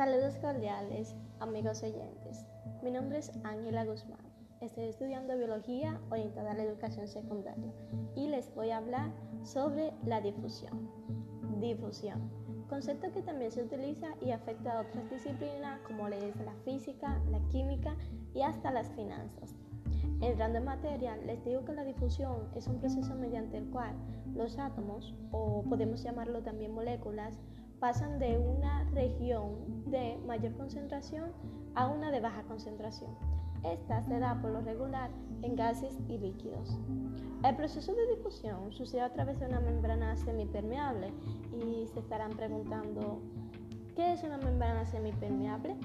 Saludos cordiales, amigos oyentes. Mi nombre es Ángela Guzmán. Estoy estudiando biología orientada a la educación secundaria y les voy a hablar sobre la difusión. Difusión, concepto que también se utiliza y afecta a otras disciplinas como es la física, la química y hasta las finanzas. Entrando en materia, les digo que la difusión es un proceso mediante el cual los átomos, o podemos llamarlo también moléculas, pasan de una región de mayor concentración a una de baja concentración. Esta se da por lo regular en gases y líquidos. El proceso de difusión sucede a través de una membrana semipermeable y se estarán preguntando, ¿qué es una membrana semipermeable?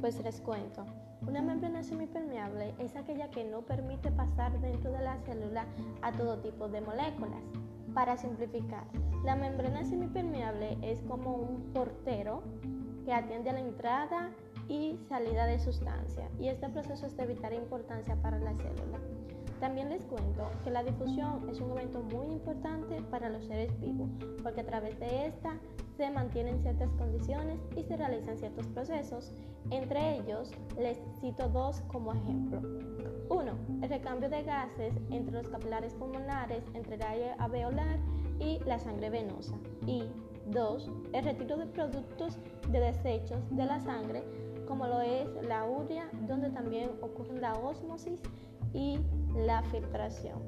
Pues les cuento. Una membrana semipermeable es aquella que no permite pasar dentro de la célula a todo tipo de moléculas. Para simplificar, la membrana semipermeable es como un portero que atiende a la entrada y salida de sustancia y este proceso es de vital importancia para la célula. También les cuento que la difusión es un evento muy importante para los seres vivos porque a través de esta se mantienen ciertas condiciones y se realizan ciertos procesos. Entre ellos les cito dos como ejemplo. Uno, El recambio de gases entre los capilares pulmonares, entre el aire alveolar y la sangre venosa. Y dos, El retiro de productos de desechos de la sangre, como lo es la urea, donde también ocurre la osmosis y la filtración.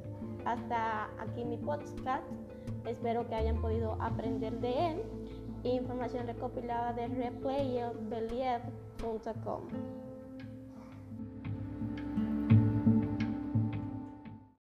Hasta aquí mi podcast. Espero que hayan podido aprender de él. Información recopilada de replayerbeliev.com.